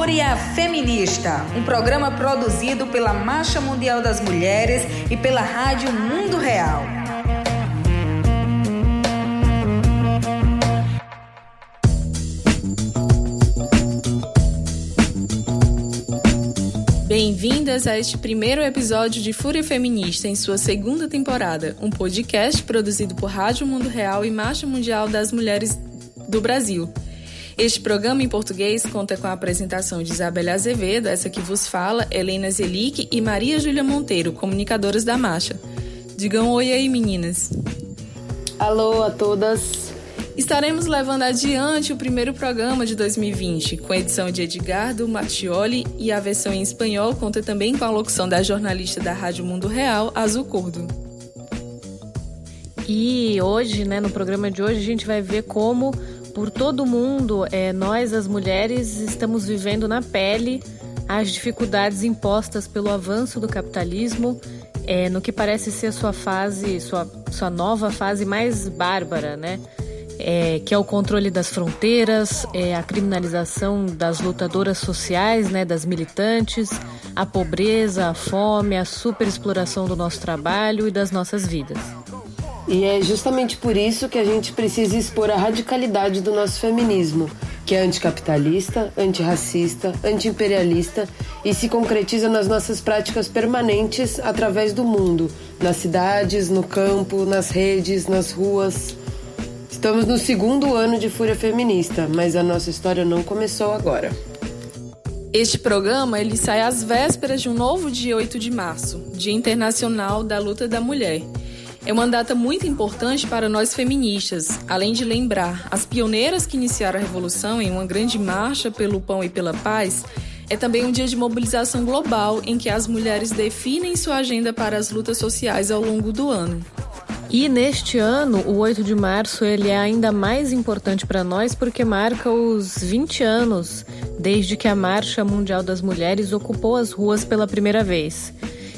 Fúria Feminista, um programa produzido pela Marcha Mundial das Mulheres e pela Rádio Mundo Real. Bem-vindas a este primeiro episódio de Fúria Feminista em sua segunda temporada, um podcast produzido por Rádio Mundo Real e Marcha Mundial das Mulheres do Brasil. Este programa em português conta com a apresentação de Isabela Azevedo, essa que vos fala, Helena Zelic e Maria Júlia Monteiro, comunicadoras da Marcha. Digam oi aí, meninas. Alô a todas. Estaremos levando adiante o primeiro programa de 2020, com a edição de Edgardo Mattioli e a versão em espanhol conta também com a locução da jornalista da Rádio Mundo Real, Azul Curdo. E hoje, né, no programa de hoje, a gente vai ver como, por todo mundo, é, nós, as mulheres, estamos vivendo na pele as dificuldades impostas pelo avanço do capitalismo, é, no que parece ser sua fase, sua, sua nova fase mais bárbara, né? é, que é o controle das fronteiras, é, a criminalização das lutadoras sociais, né, das militantes, a pobreza, a fome, a superexploração do nosso trabalho e das nossas vidas. E é justamente por isso que a gente precisa expor a radicalidade do nosso feminismo, que é anticapitalista, antirracista, antiimperialista e se concretiza nas nossas práticas permanentes através do mundo, nas cidades, no campo, nas redes, nas ruas. Estamos no segundo ano de Fúria Feminista, mas a nossa história não começou agora. Este programa ele sai às vésperas de um novo dia 8 de março, Dia Internacional da Luta da Mulher. É uma data muito importante para nós feministas, além de lembrar as pioneiras que iniciaram a revolução em uma grande marcha pelo pão e pela paz. É também um dia de mobilização global em que as mulheres definem sua agenda para as lutas sociais ao longo do ano. E neste ano, o 8 de março, ele é ainda mais importante para nós porque marca os 20 anos desde que a Marcha Mundial das Mulheres ocupou as ruas pela primeira vez.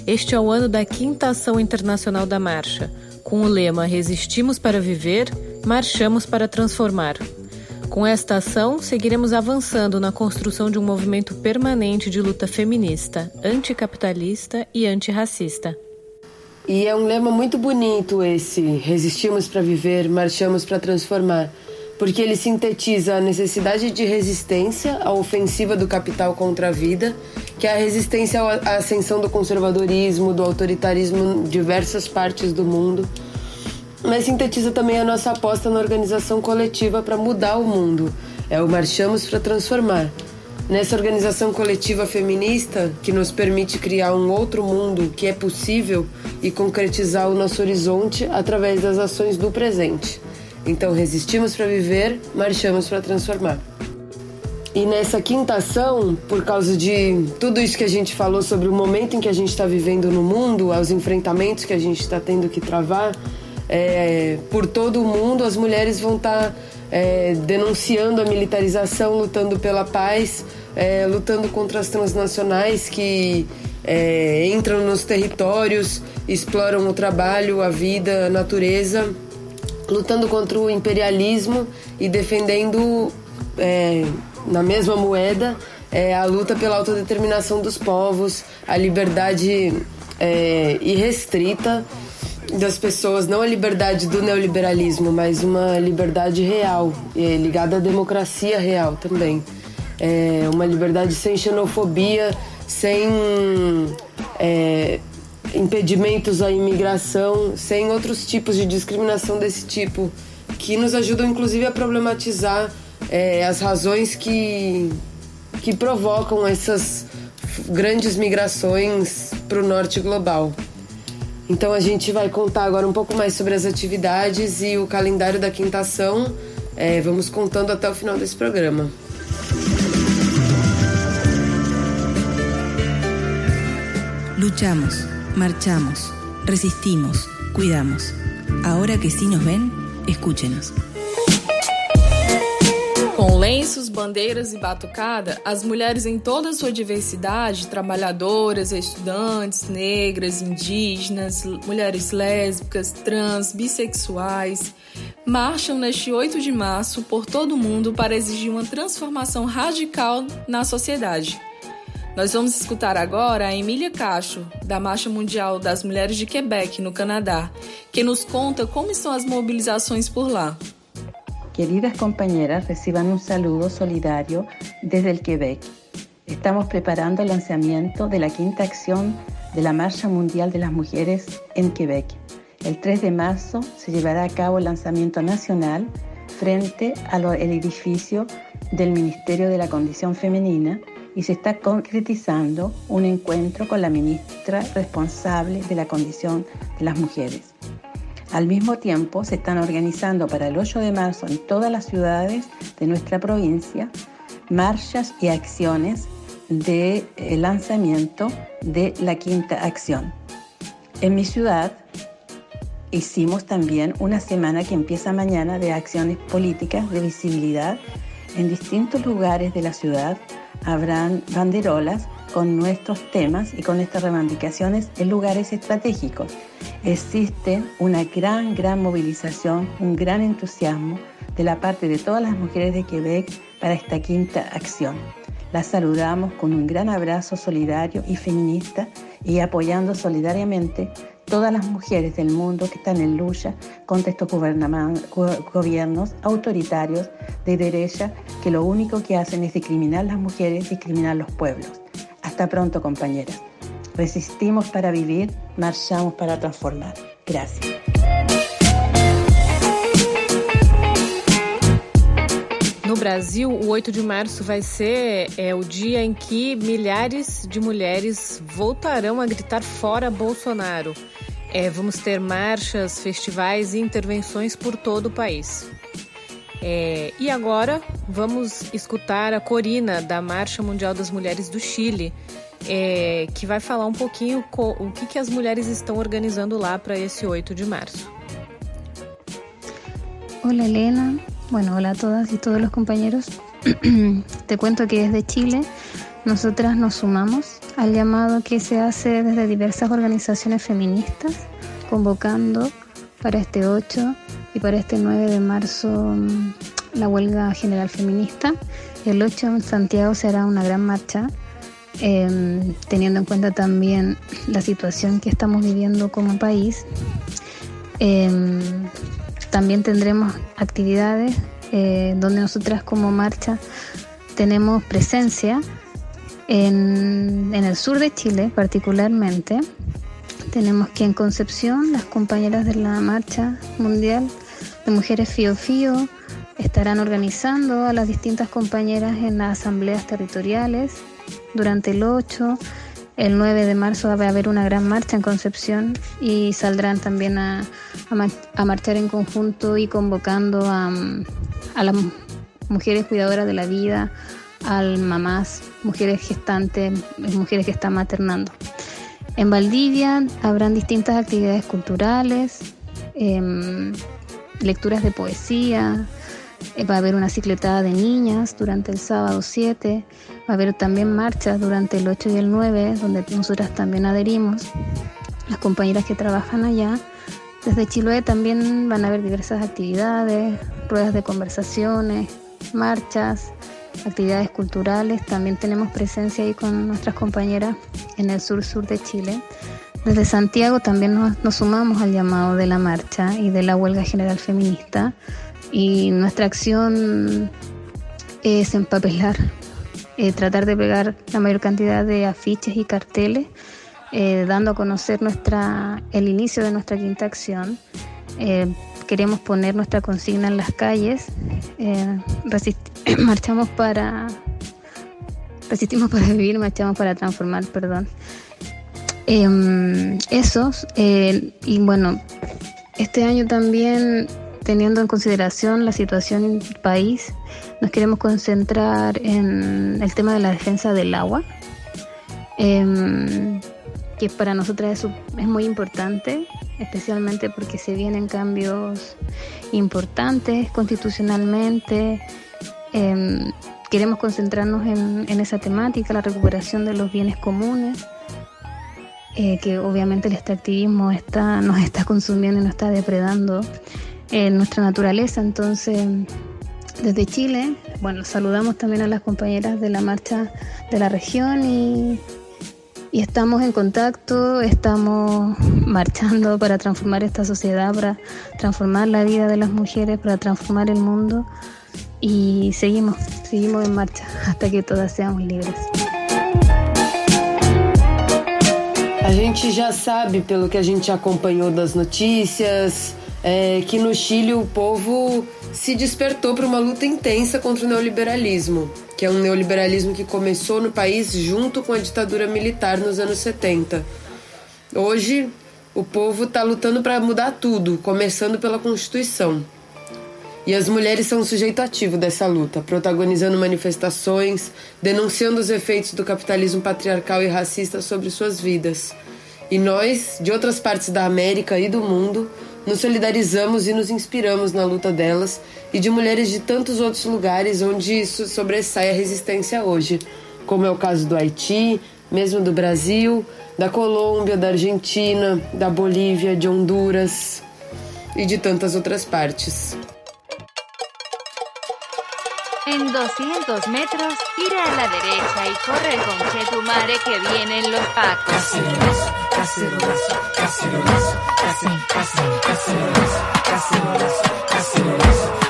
Este é o ano da quinta ação internacional da marcha, com o lema Resistimos para viver, marchamos para transformar. Com esta ação, seguiremos avançando na construção de um movimento permanente de luta feminista, anticapitalista e antirracista. E é um lema muito bonito esse: resistimos para viver, marchamos para transformar, porque ele sintetiza a necessidade de resistência à ofensiva do capital contra a vida, que é a resistência à ascensão do conservadorismo, do autoritarismo em diversas partes do mundo. Mas sintetiza também a nossa aposta na organização coletiva para mudar o mundo. É o marchamos para transformar nessa organização coletiva feminista que nos permite criar um outro mundo que é possível e concretizar o nosso horizonte através das ações do presente. Então, resistimos para viver, marchamos para transformar. E nessa quinta ação, por causa de tudo isso que a gente falou sobre o momento em que a gente está vivendo no mundo, aos enfrentamentos que a gente está tendo que travar, é, por todo o mundo as mulheres vão estar tá, é, denunciando a militarização, lutando pela paz, é, lutando contra as transnacionais que é, entram nos territórios, exploram o trabalho, a vida, a natureza, lutando contra o imperialismo e defendendo é, na mesma moeda é, a luta pela autodeterminação dos povos, a liberdade é, irrestrita das pessoas, não a liberdade do neoliberalismo, mas uma liberdade real, ligada à democracia real também. É uma liberdade sem xenofobia, sem é, impedimentos à imigração, sem outros tipos de discriminação desse tipo, que nos ajudam inclusive a problematizar é, as razões que, que provocam essas grandes migrações para o norte global. Então a gente vai contar agora um pouco mais sobre as atividades e o calendário da quinta ação. É, vamos contando até o final desse programa. Luchamos, marchamos, resistimos, cuidamos. Ahora que sí nos ven, escúchenos. Com lenços, bandeiras e batucada, as mulheres em toda a sua diversidade, trabalhadoras, estudantes, negras, indígenas, mulheres lésbicas, trans, bissexuais, marcham neste 8 de março por todo o mundo para exigir uma transformação radical na sociedade. Nós vamos escutar agora a Emília Cacho, da Marcha Mundial das Mulheres de Quebec, no Canadá, que nos conta como estão as mobilizações por lá. Queridas compañeras, reciban un saludo solidario desde el Quebec. Estamos preparando el lanzamiento de la quinta de la Marcha Mundial de las Mujeres en Quebec. El 3 de marzo se llevará a cabo el lanzamiento nacional frente al edificio del Ministerio de la Condición Femenina y se está concretizando un encuentro con la ministra responsable de la condición de las mujeres. Al mismo tiempo, se están organizando para el 8 de marzo en todas las ciudades de nuestra provincia marchas y acciones de eh, lanzamiento de la quinta acción. En mi ciudad hicimos también una semana que empieza mañana de acciones políticas de visibilidad. En distintos lugares de la ciudad habrán banderolas con nuestros temas y con estas reivindicaciones en lugares estratégicos. Existe una gran, gran movilización, un gran entusiasmo de la parte de todas las mujeres de Quebec para esta quinta acción. Las saludamos con un gran abrazo solidario y feminista y apoyando solidariamente todas las mujeres del mundo que están en lucha contra estos gobiernos autoritarios de derecha que lo único que hacen es discriminar las mujeres, discriminar los pueblos. Hasta pronto, compañeras. Resistimos para vivir, marchamos para transformar. Gracias. Brasil, o 8 de março vai ser é, o dia em que milhares de mulheres voltarão a gritar fora Bolsonaro. É, vamos ter marchas, festivais e intervenções por todo o país. É, e agora vamos escutar a Corina, da Marcha Mundial das Mulheres do Chile, é, que vai falar um pouquinho o que, que as mulheres estão organizando lá para esse 8 de março. Olá, Helena. Bueno, hola a todas y todos los compañeros. Te cuento que desde Chile nosotras nos sumamos al llamado que se hace desde diversas organizaciones feministas, convocando para este 8 y para este 9 de marzo mm, la huelga general feminista. El 8 en Santiago se hará una gran marcha, em, teniendo en cuenta también la situación que estamos viviendo como país. Em, también tendremos actividades eh, donde nosotras como marcha tenemos presencia en, el sur de Chile particularmente. Tenemos que en Concepción las compañeras de la Marcha Mundial de Mujeres Fío Fío estarán organizando a las distintas compañeras en las asambleas territoriales durante el 8. El 9 de marzo va a haber una gran marcha en Concepción y saldrán también a, a, marchar en conjunto y convocando a, a las mujeres cuidadoras de la vida, a mamás, mujeres gestantes, mujeres que están maternando. En Valdivia habrán distintas actividades culturales, em, lecturas de poesía, va a haber una cicletada de niñas durante el sábado 7, va a haber también marchas durante el 8 y el 9, donde nosotras también adherimos, las compañeras que trabajan allá. Desde Chiloé también van a haber diversas actividades, ruedas de conversaciones, marchas, actividades culturales. También tenemos presencia ahí con nuestras compañeras en el sur-sur de Chile. Desde Santiago también nos, sumamos al llamado de la marcha y de la huelga general feminista y nuestra acción es empapelar, eh, tratar de pegar la mayor cantidad de afiches y carteles, eh, dando a conocer nuestra, el inicio de nuestra quinta acción. Eh, queremos poner nuestra consigna en las calles, marchamos para resistimos para vivir, marchamos para transformar, perdón. Eh, esos, y bueno, este año también, teniendo en consideración la situación en el país, nos queremos concentrar en el tema de la defensa del agua, em, que para nosotras es, muy importante, especialmente porque se vienen cambios importantes constitucionalmente. Em, queremos concentrarnos en, en esa temática, la recuperación de los bienes comunes eh, que obviamente el extractivismo está, nos está consumiendo y nos está depredando. En nuestra naturaleza. Entonces, desde Chile, bueno, saludamos también a las compañeras de la marcha de la región y, y estamos en contacto, estamos marchando para transformar esta sociedad, para transformar la vida de las mujeres, para transformar el mundo y seguimos, seguimos en marcha hasta que todas seamos libres. A gente já sabe, pelo que a gente acompanhou das notícias, é, que no Chile o povo se despertou para uma luta intensa contra o neoliberalismo, que é um neoliberalismo que começou no país junto com a ditadura militar nos anos 70. Hoje, o povo está lutando para mudar tudo, começando pela Constituição. E as mulheres são o sujeito ativo dessa luta, protagonizando manifestações, denunciando os efeitos do capitalismo patriarcal e racista sobre suas vidas. E nós, de outras partes da América e do mundo, nos solidarizamos e nos inspiramos na luta delas e de mulheres de tantos outros lugares onde isso sobressai a resistência hoje, como é o caso do Haiti, mesmo do Brasil, da Colômbia, da Argentina, da Bolívia, de Honduras e de tantas outras partes. En 200 metros, gira a la derecha y corre con Chetumare que vienen los pacos. Cacen, cacen, cacerolazo, cacerolazo, cacerolazo, cacen, cacen,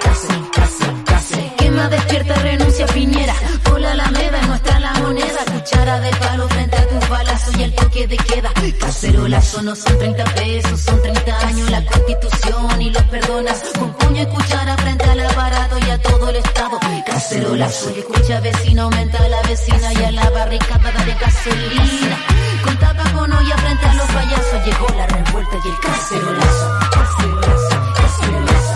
despierta, renuncia, Piñera. Por la alameda, es nuestra la moneda. Cuchara de palo frente a tus balazos y el toque de queda. Cacerolazo no son 30 pesos, son 30 años la constitución y los perdonas. Con puño y cuchara frente al aparato y a todo el Estado. Cacerolazo, y escucha vecino, aumenta la vecina y a la barricada de gasolina. Con tapa con olla frente a los payasos llegó la revuelta y el cacerolazo. Cacerolazo, cacerolazo,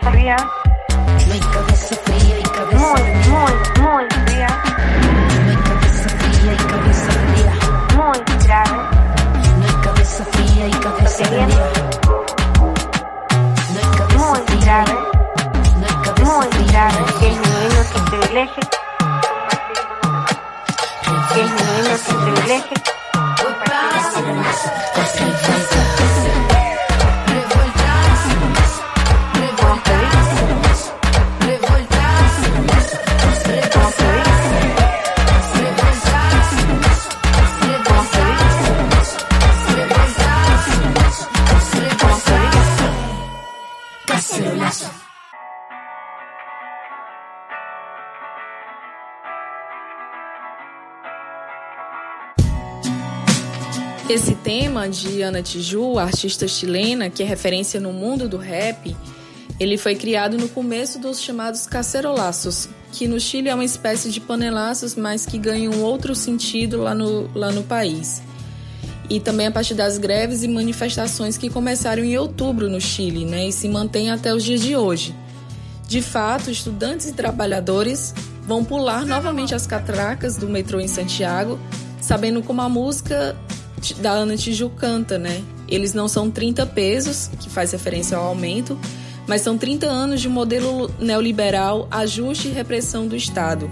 ca- la Esse tema de Ana Tiju, artista chilena, que é referência no mundo do rap, ele foi criado no começo dos chamados cacerolaços, que no Chile é uma espécie de panelaços, mas que ganham outro sentido lá no, lá no país. E também a partir das greves e manifestações que começaram em outubro no Chile, né, e se mantêm até os dias de hoje. De fato, estudantes e trabalhadores vão pular novamente as catracas do metrô em Santiago, sabendo como a música da Ana Tiju canta, né? Eles não são 30 pesos, que faz referência ao aumento, mas são 30 anos de modelo neoliberal, ajuste e repressão do Estado.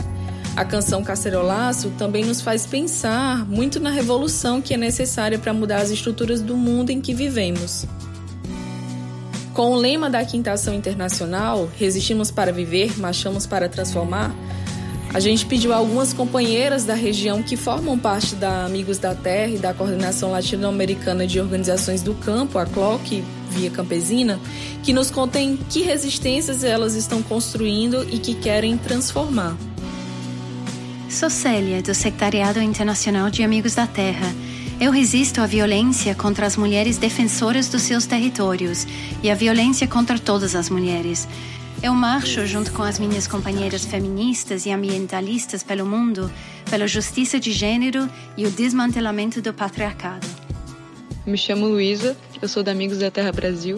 A canção Cacerolaço também nos faz pensar muito na revolução que é necessária para mudar as estruturas do mundo em que vivemos. Com o lema da Quinta Ação Internacional, Resistimos para Viver, Marchamos para Transformar, a gente pediu a algumas companheiras da região que formam parte da Amigos da Terra e da Coordenação Latino-Americana de Organizações do Campo, a CLOC, Via Campesina, que nos contem que resistências elas estão construindo e que querem transformar. Sou Célia, do Secretariado Internacional de Amigos da Terra. Eu resisto à violência contra as mulheres defensoras dos seus territórios e à violência contra todas as mulheres. Eu marcho junto com as minhas companheiras feministas e ambientalistas pelo mundo pela justiça de gênero e o desmantelamento do patriarcado. Me chamo Luísa, eu sou da Amigos da Terra Brasil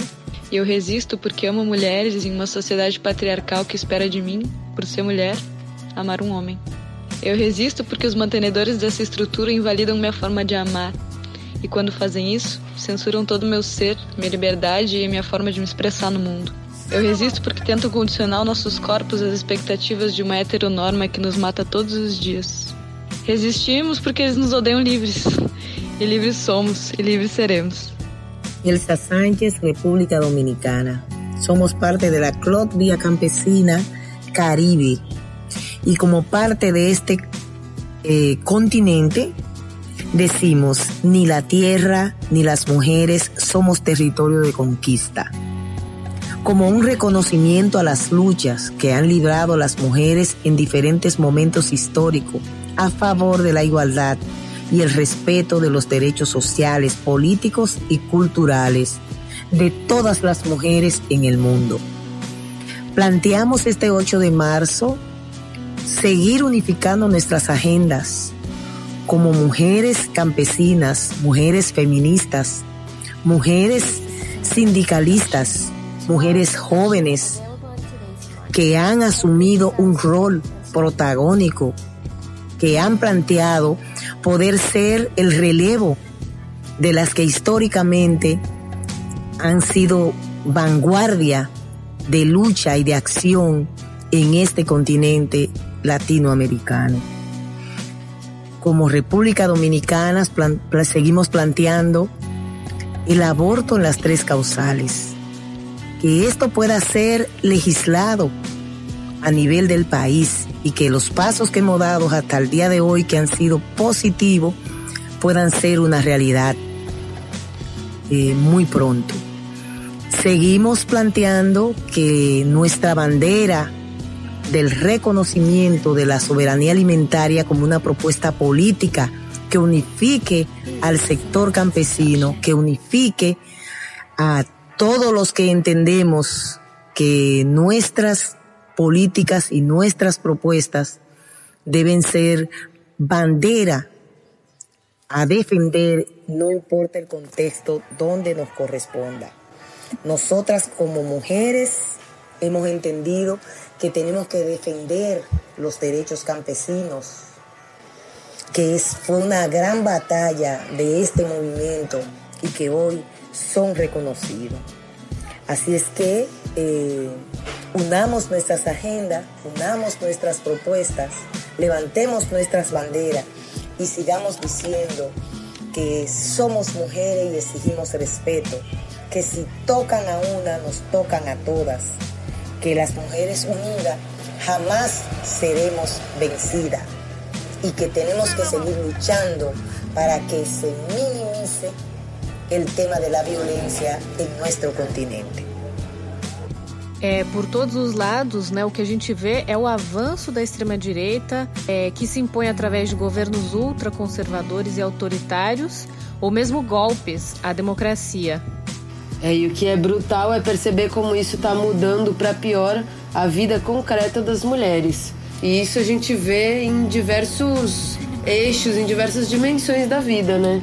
e eu resisto porque amo mulheres em uma sociedade patriarcal que espera de mim, por ser mulher, amar um homem. Eu resisto porque os mantenedores dessa estrutura invalidam minha forma de amar. E quando fazem isso, censuram todo o meu ser, minha liberdade e minha forma de me expressar no mundo. Eu resisto porque tento condicionar nossos corpos às expectativas de uma heteronorma que nos mata todos os dias. Resistimos porque eles nos odeiam livres. E livres somos, e livres seremos. Elsa Sánchez, República Dominicana. Somos parte de la CLOT Vía Campesina Caribe. Y como parte de este eh, continente, decimos, ni la tierra ni las mujeres somos territorio de conquista como un reconocimiento a las luchas que han librado las mujeres en diferentes momentos históricos a favor de la igualdad y el respeto de los derechos sociales, políticos y culturales de todas las mujeres en el mundo. Planteamos este 8 de marzo seguir unificando nuestras agendas como mujeres campesinas, mujeres feministas, mujeres sindicalistas, mujeres jóvenes que han asumido un rol protagónico, que han planteado poder ser el relevo de las que históricamente han sido vanguardia de lucha y de acción en este continente latinoamericano. Como República Dominicana seguimos planteando el aborto en las tres causales que esto pueda ser legislado a nivel del país y que los pasos que hemos dado hasta el día de hoy que han sido positivos puedan ser una realidad eh, muy pronto. Seguimos planteando que nuestra bandera del reconocimiento de la soberanía alimentaria como una propuesta política que unifique al sector campesino, que unifique a todos los que entendemos que nuestras políticas y nuestras propuestas deben ser bandera a defender, no importa el contexto donde nos corresponda. Nosotras como mujeres hemos entendido que tenemos que defender los derechos campesinos, que es, fue una gran batalla de este movimiento y que hoy son reconocidos. Así es que eh, unamos nuestras agendas, unamos nuestras propuestas, levantemos nuestras banderas y sigamos diciendo que somos mujeres y exigimos respeto, que si tocan a una, nos tocan a todas, que las mujeres unidas jamás seremos vencidas y que tenemos que seguir luchando para que se minimice el tema de la violencia en nuestro continente. É, por todos os lados, né, o que a gente vê é o avanço da extrema-direita, é, que se impõe através de governos ultraconservadores e autoritários, ou mesmo golpes à democracia. É, e o que é brutal é perceber como isso está mudando para pior a vida concreta das mulheres. E isso a gente vê em diversos eixos, em diversas dimensões da vida, né?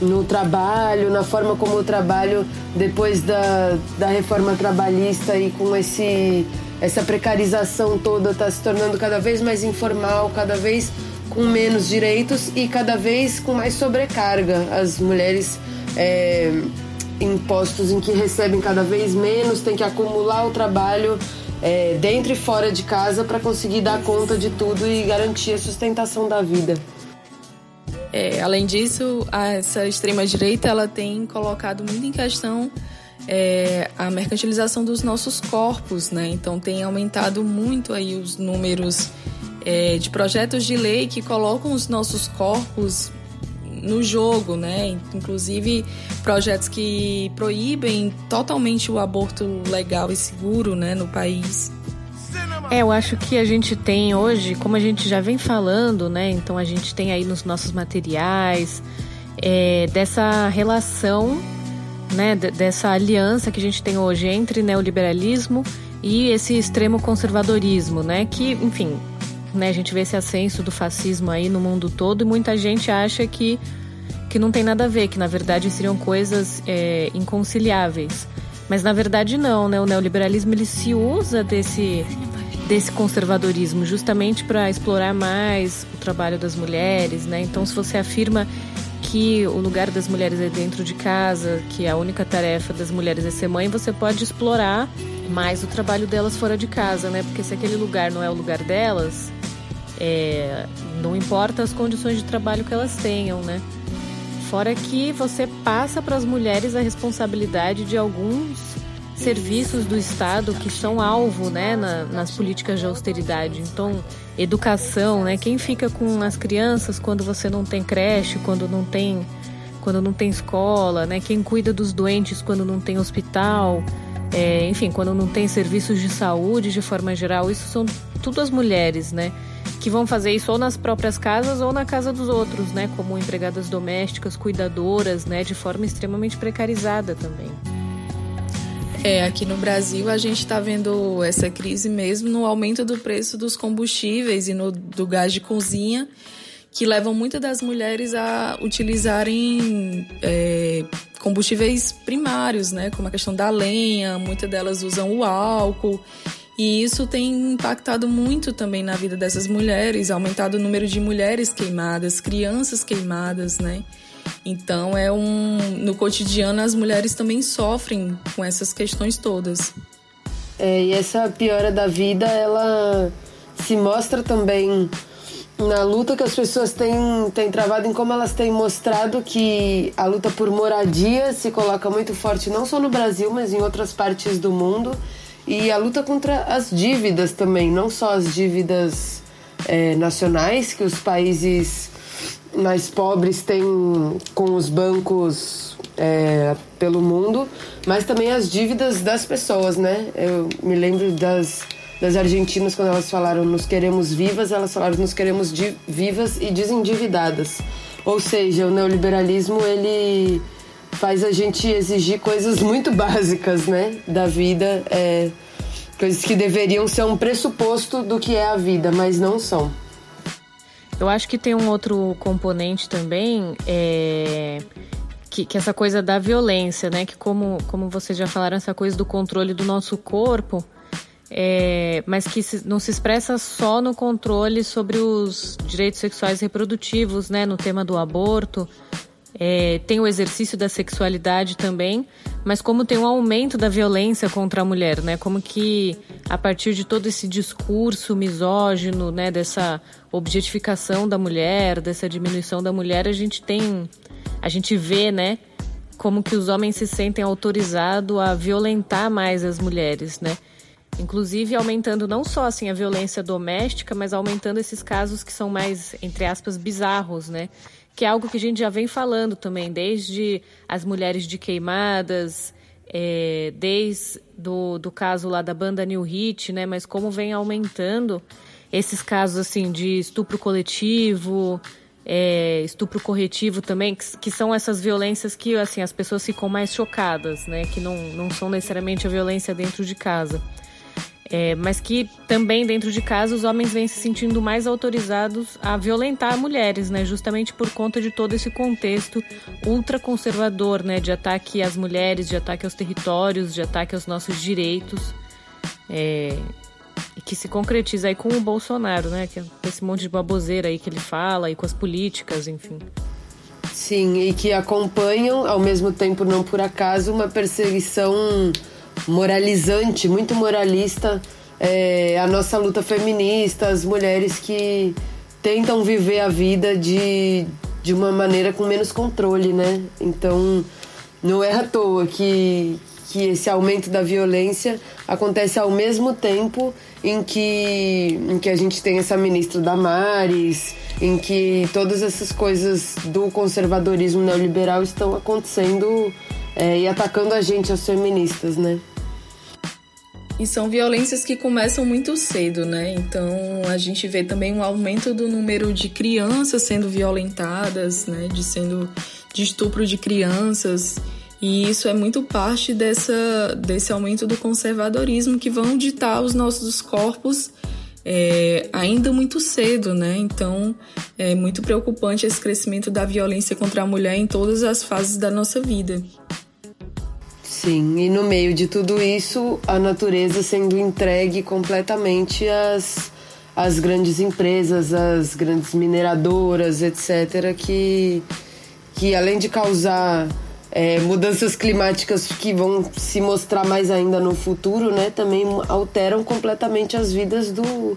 No trabalho, na forma como o trabalho, depois da, da reforma trabalhista e com esse, essa precarização toda, está se tornando cada vez mais informal, cada vez com menos direitos e cada vez com mais sobrecarga. As mulheres é, em postos em que recebem cada vez menos, tem que acumular o trabalho é, dentro e fora de casa para conseguir dar conta de tudo e garantir a sustentação da vida. É, além disso, essa extrema direita ela tem colocado muito em questão é, a mercantilização dos nossos corpos, né? Então tem aumentado muito aí os números é, de projetos de lei que colocam os nossos corpos no jogo, né? Inclusive projetos que proíbem totalmente o aborto legal e seguro, né, no país. É, eu acho que a gente tem hoje, como a gente já vem falando, né? Então a gente tem aí nos nossos materiais é, dessa relação, né? Dessa aliança que a gente tem hoje entre neoliberalismo e esse extremo conservadorismo, né? Que, enfim, né? A gente vê esse ascenso do fascismo aí no mundo todo e muita gente acha que, que não tem nada a ver, que na verdade seriam coisas é, inconciliáveis. Mas na verdade não, né? O neoliberalismo ele se usa desse desse conservadorismo justamente para explorar mais o trabalho das mulheres, né? Então se você afirma que o lugar das mulheres é dentro de casa, que a única tarefa das mulheres é ser mãe, você pode explorar mais o trabalho delas fora de casa, né? Porque se aquele lugar não é o lugar delas, é, não importa as condições de trabalho que elas tenham, né? Fora que você passa para as mulheres a responsabilidade de alguns serviços do Estado que são alvo, né, na, nas políticas de austeridade. Então, educação, né? Quem fica com as crianças quando você não tem creche, quando não tem, quando não tem escola, né? Quem cuida dos doentes quando não tem hospital, é, enfim, quando não tem serviços de saúde de forma geral, isso são tudo as mulheres, né? que vão fazer isso ou nas próprias casas ou na casa dos outros, né? Como empregadas domésticas, cuidadoras, né? De forma extremamente precarizada também. É, aqui no Brasil a gente está vendo essa crise mesmo no aumento do preço dos combustíveis e no, do gás de cozinha, que levam muitas das mulheres a utilizarem é, combustíveis primários, né? Como a questão da lenha, muitas delas usam o álcool. E isso tem impactado muito também na vida dessas mulheres, aumentado o número de mulheres queimadas, crianças queimadas, né? Então é um no cotidiano as mulheres também sofrem com essas questões todas. É, e essa piora da vida, ela se mostra também na luta que as pessoas têm, têm travado em como elas têm mostrado que a luta por moradia se coloca muito forte não só no Brasil, mas em outras partes do mundo e a luta contra as dívidas também, não só as dívidas é, nacionais que os países mais pobres têm com os bancos é, pelo mundo, mas também as dívidas das pessoas, né? Eu me lembro das, das argentinas quando elas falaram nos queremos vivas, elas falaram nos queremos vivas e desendividadas. Ou seja, o neoliberalismo ele faz a gente exigir coisas muito básicas, né, da vida, é, coisas que deveriam ser um pressuposto do que é a vida, mas não são. Eu acho que tem um outro componente também, é, que, que essa coisa da violência, né, que como, como vocês já falaram, essa coisa do controle do nosso corpo, é, mas que se, não se expressa só no controle sobre os direitos sexuais reprodutivos, né, no tema do aborto, é, tem o exercício da sexualidade também, mas como tem um aumento da violência contra a mulher, né? Como que a partir de todo esse discurso misógino, né, dessa objetificação da mulher, dessa diminuição da mulher, a gente tem, a gente vê, né, como que os homens se sentem autorizados a violentar mais as mulheres, né? Inclusive aumentando não só assim a violência doméstica, mas aumentando esses casos que são mais entre aspas bizarros, né? que é algo que a gente já vem falando também, desde as mulheres de queimadas, é, desde do, do caso lá da banda New Hit, né? Mas como vem aumentando esses casos assim de estupro coletivo, é, estupro corretivo também, que, que, são essas violências que assim as pessoas ficam mais chocadas, né? Que não, não são necessariamente a violência dentro de casa. É, mas que também dentro de casa os homens vêm se sentindo mais autorizados a violentar mulheres, né? Justamente por conta de todo esse contexto ultraconservador, né? De ataque às mulheres, de ataque aos territórios, de ataque aos nossos direitos. É, que se concretiza aí com o Bolsonaro, né? Que é esse monte de baboseira aí que ele fala e com as políticas, enfim. Sim, e que acompanham, ao mesmo tempo, não por acaso, uma perseguição moralizante, muito moralista, é, a nossa luta feminista, as mulheres que tentam viver a vida de, de uma maneira com menos controle, né? Então, não é à toa que, que esse aumento da violência acontece ao mesmo tempo em que, em que a gente tem essa ministra Damares, em que todas essas coisas do conservadorismo neoliberal estão acontecendo é, e atacando a gente, as feministas, né? E são violências que começam muito cedo, né? Então a gente vê também um aumento do número de crianças sendo violentadas, né? De sendo de estupro de crianças. E isso é muito parte dessa, desse aumento do conservadorismo que vão ditar os nossos corpos é, ainda muito cedo, né? Então é muito preocupante esse crescimento da violência contra a mulher em todas as fases da nossa vida. Sim, e no meio de tudo isso, a natureza sendo entregue completamente às, às grandes empresas, às grandes mineradoras, etc., que, que além de causar é, mudanças climáticas que vão se mostrar mais ainda no futuro, né, também alteram completamente as vidas do,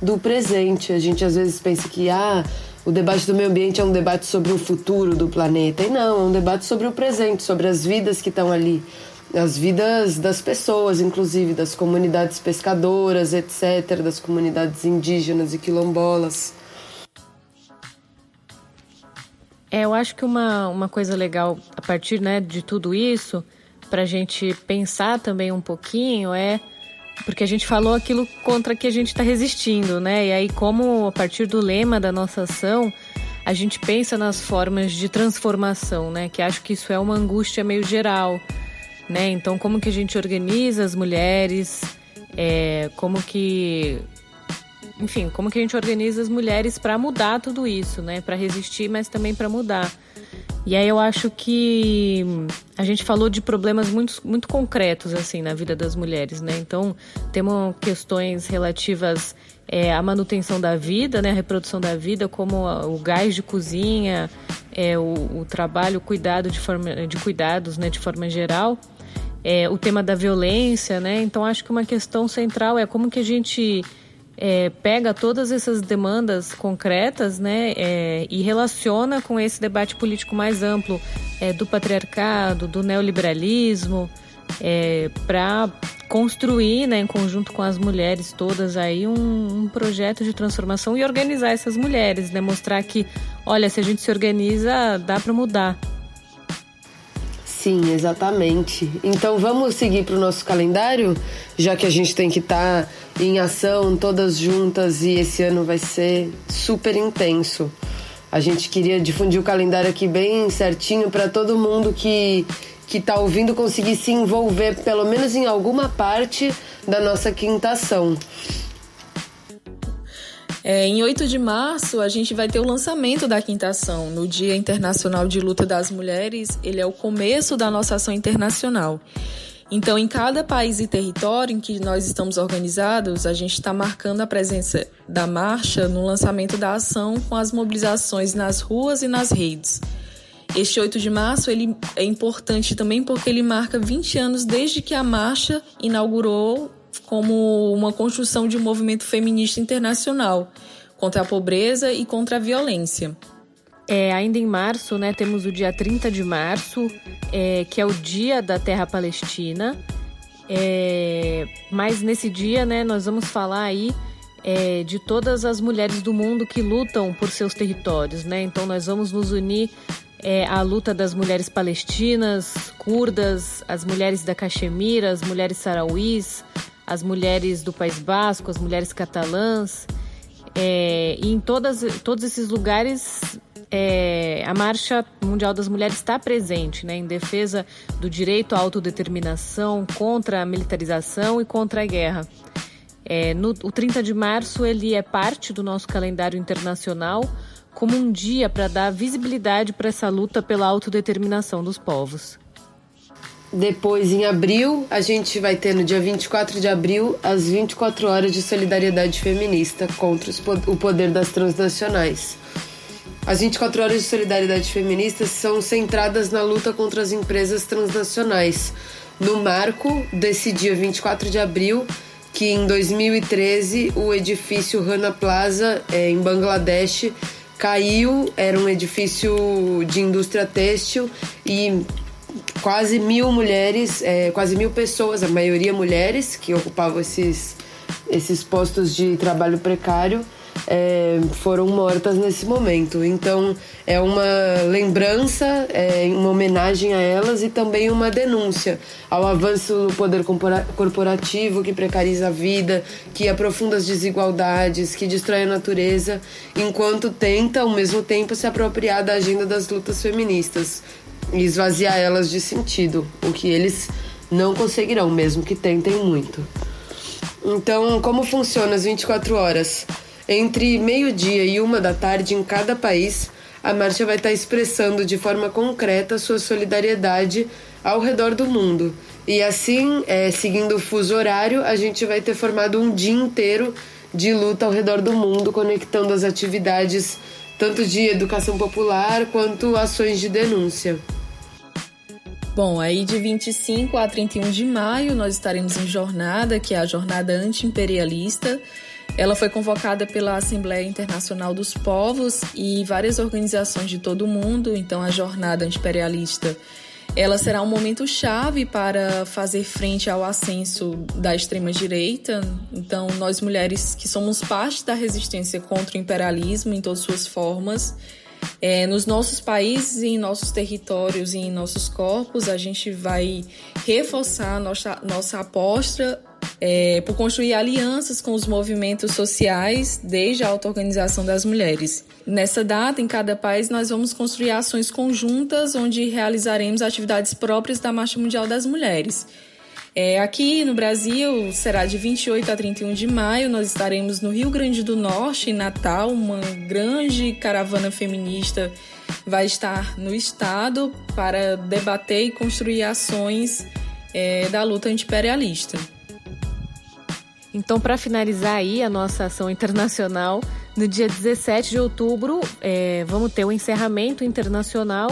do presente. A gente às vezes pensa que ah, o debate do meio ambiente é um debate sobre o futuro do planeta. E não, é um debate sobre o presente, sobre as vidas que estão ali. As vidas das pessoas, inclusive, das comunidades pescadoras, etc., das comunidades indígenas e quilombolas. É, eu acho que uma, uma coisa legal a partir né, de tudo isso, para a gente pensar também um pouquinho, é porque a gente falou aquilo contra que a gente está resistindo, né? E aí, como a partir do lema da nossa ação, a gente pensa nas formas de transformação, né? Que acho que isso é uma angústia meio geral, né? Então, como que a gente organiza as mulheres, é, como que, enfim, como que a gente organiza as mulheres para mudar tudo isso, né? Para resistir, mas também para mudar. E aí eu acho que a gente falou de problemas muito, muito concretos assim na vida das mulheres, né? Então temos questões relativas é, à manutenção da vida, né? A reprodução da vida, como o gás de cozinha, é, o, o trabalho, o cuidado de forma de cuidados, né? De forma geral. É, o tema da violência, né? Então acho que uma questão central é como que a gente é, pega todas essas demandas concretas né, é, e relaciona com esse debate político mais amplo é, do patriarcado, do neoliberalismo, é, para construir, né, em conjunto com as mulheres todas aí, um, um, projeto de transformação e organizar essas mulheres, né, mostrar que, olha, se a gente se organiza, dá para mudar. Sim, exatamente. Então vamos seguir para o nosso calendário, já que a gente tem que estar tá em ação todas juntas e esse ano vai ser super intenso. A gente queria difundir o calendário aqui bem certinho para todo mundo que que está ouvindo conseguir se envolver pelo menos em alguma parte da nossa quinta ação. É, em 8 de março, a gente vai ter o lançamento da quinta ação. No Dia Internacional de Luta das Mulheres, ele é o começo da nossa ação internacional. Então, em cada país e território em que nós estamos organizados, a gente está marcando a presença da marcha no lançamento da ação com as mobilizações nas ruas e nas redes. Este 8 de março ele é importante também porque ele marca 20 anos desde que a marcha inaugurou como uma construção de um movimento feminista internacional contra a pobreza e contra a violência. É, ainda em março, né, temos o dia 30 de março, é, que é o Dia da Terra Palestina. É, mas nesse dia, né, nós vamos falar aí é, de todas as mulheres do mundo que lutam por seus territórios, né? Então nós vamos nos unir é, à luta das mulheres palestinas, curdas, as mulheres da Caxemira, as mulheres sarauís, as mulheres do País Basco, as mulheres catalãs. É, e em todas, todos esses lugares, é, a Marcha Mundial das Mulheres está presente né, em defesa do direito à autodeterminação, contra a militarização e contra a guerra. É, no, o 30 de março ele é parte do nosso calendário internacional como um dia para dar visibilidade para essa luta pela autodeterminação dos povos. Depois, em abril, a gente vai ter no dia 24 de abril as 24 horas de solidariedade feminista contra o poder das transnacionais. As 24 horas de solidariedade feminista são centradas na luta contra as empresas transnacionais. No marco desse dia 24 de abril, que em 2013 o edifício Rana Plaza, é, em Bangladesh, caiu. Era um edifício de indústria têxtil e quase mil mulheres, é, quase mil pessoas, a maioria mulheres, que ocupavam esses, esses postos de trabalho precário é, foram mortas nesse momento. Então é uma lembrança, é uma homenagem a elas e também uma denúncia ao avanço do poder corporativo que precariza a vida, que aprofunda as desigualdades, que destrói a natureza, enquanto tenta ao mesmo tempo se apropriar da agenda das lutas feministas e esvaziar elas de sentido, o que eles não conseguirão, mesmo que tentem muito. Então, como funciona as 24 horas? Entre meio-dia e uma da tarde em cada país, a marcha vai estar expressando de forma concreta sua solidariedade ao redor do mundo. E assim, é, seguindo o fuso horário, a gente vai ter formado um dia inteiro de luta ao redor do mundo, conectando as atividades tanto de educação popular quanto ações de denúncia. Bom, aí de 25 a 31 de maio nós estaremos em jornada, que é a jornada anti-imperialista. Ela foi convocada pela Assembleia Internacional dos Povos e várias organizações de todo o mundo. Então, a jornada antiimperialista ela será um momento chave para fazer frente ao ascenso da extrema direita. Então, nós mulheres que somos parte da resistência contra o imperialismo em todas suas formas, é, nos nossos países, em nossos territórios e em nossos corpos, a gente vai reforçar nossa, nossa aposta é, por construir alianças com os movimentos sociais desde a auto-organização das mulheres. Nessa data, em cada país, nós vamos construir ações conjuntas onde realizaremos atividades próprias da Marcha Mundial das Mulheres. É, aqui no Brasil será de 28 a 31 de maio. Nós estaremos no Rio Grande do Norte, em Natal. Uma grande caravana feminista vai estar no estado para debater e construir ações é, da luta antiimperialista. Então, para finalizar aí a nossa ação internacional, no dia 17 de outubro é, vamos ter o um encerramento internacional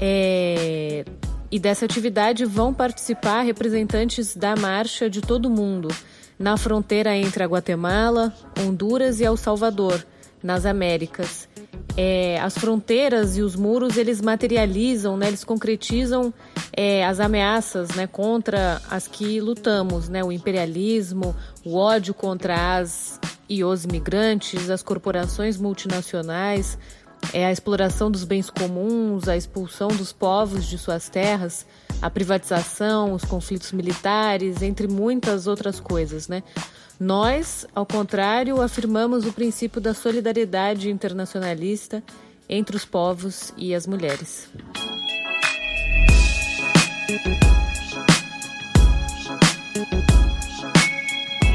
é, e dessa atividade vão participar representantes da marcha de todo o mundo na fronteira entre a Guatemala, Honduras e El Salvador, nas Américas é, as fronteiras e os muros eles materializam, né, eles concretizam é, as ameaças né, contra as que lutamos, né, o imperialismo, o ódio contra as e os imigrantes, as corporações multinacionais, é, a exploração dos bens comuns, a expulsão dos povos de suas terras, a privatização, os conflitos militares, entre muitas outras coisas, né? Nós, ao contrário, afirmamos o princípio da solidariedade internacionalista entre os povos e as mulheres.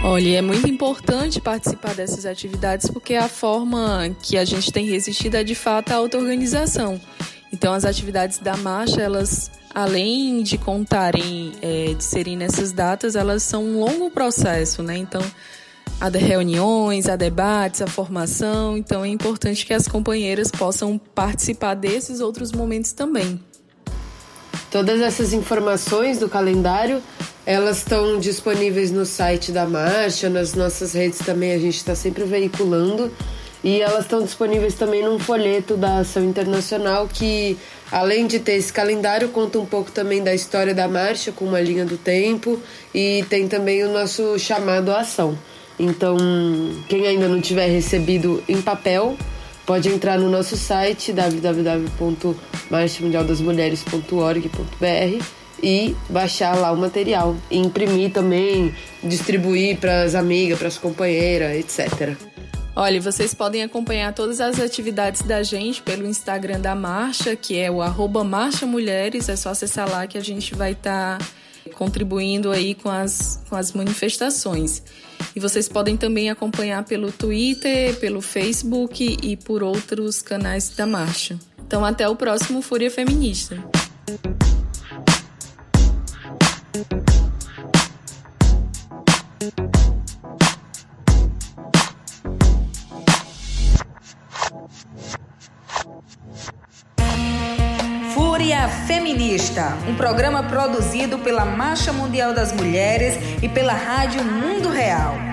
Olha, é muito importante participar dessas atividades porque a forma que a gente tem resistido é de fato a auto-organização. Então, as atividades da marcha, elas além de contarem, é, de serem nessas datas, elas são um longo processo, né? Então, há reuniões, há debates, há formação. Então, é importante que as companheiras possam participar desses outros momentos também. Todas essas informações do calendário, elas estão disponíveis no site da marcha, nas nossas redes também a gente está sempre veiculando. E elas estão disponíveis também num folheto da Ação Internacional que Além de ter esse calendário, conta um pouco também da história da marcha, com uma linha do tempo, e tem também o nosso chamado à ação. Então, quem ainda não tiver recebido em papel, pode entrar no nosso site www.marchamundialdasmulheres.org.br e baixar lá o material, e imprimir também, distribuir para as amigas, para as companheiras, etc. Olha, vocês podem acompanhar todas as atividades da gente pelo Instagram da Marcha, que é o arroba Marcha Mulheres. É só acessar lá que a gente vai estar tá contribuindo aí com as, com as manifestações. E vocês podem também acompanhar pelo Twitter, pelo Facebook e por outros canais da Marcha. Então até o próximo Fúria Feminista. Fúria Feminista, um programa produzido pela Marcha Mundial das Mulheres e pela Rádio Mundo Real.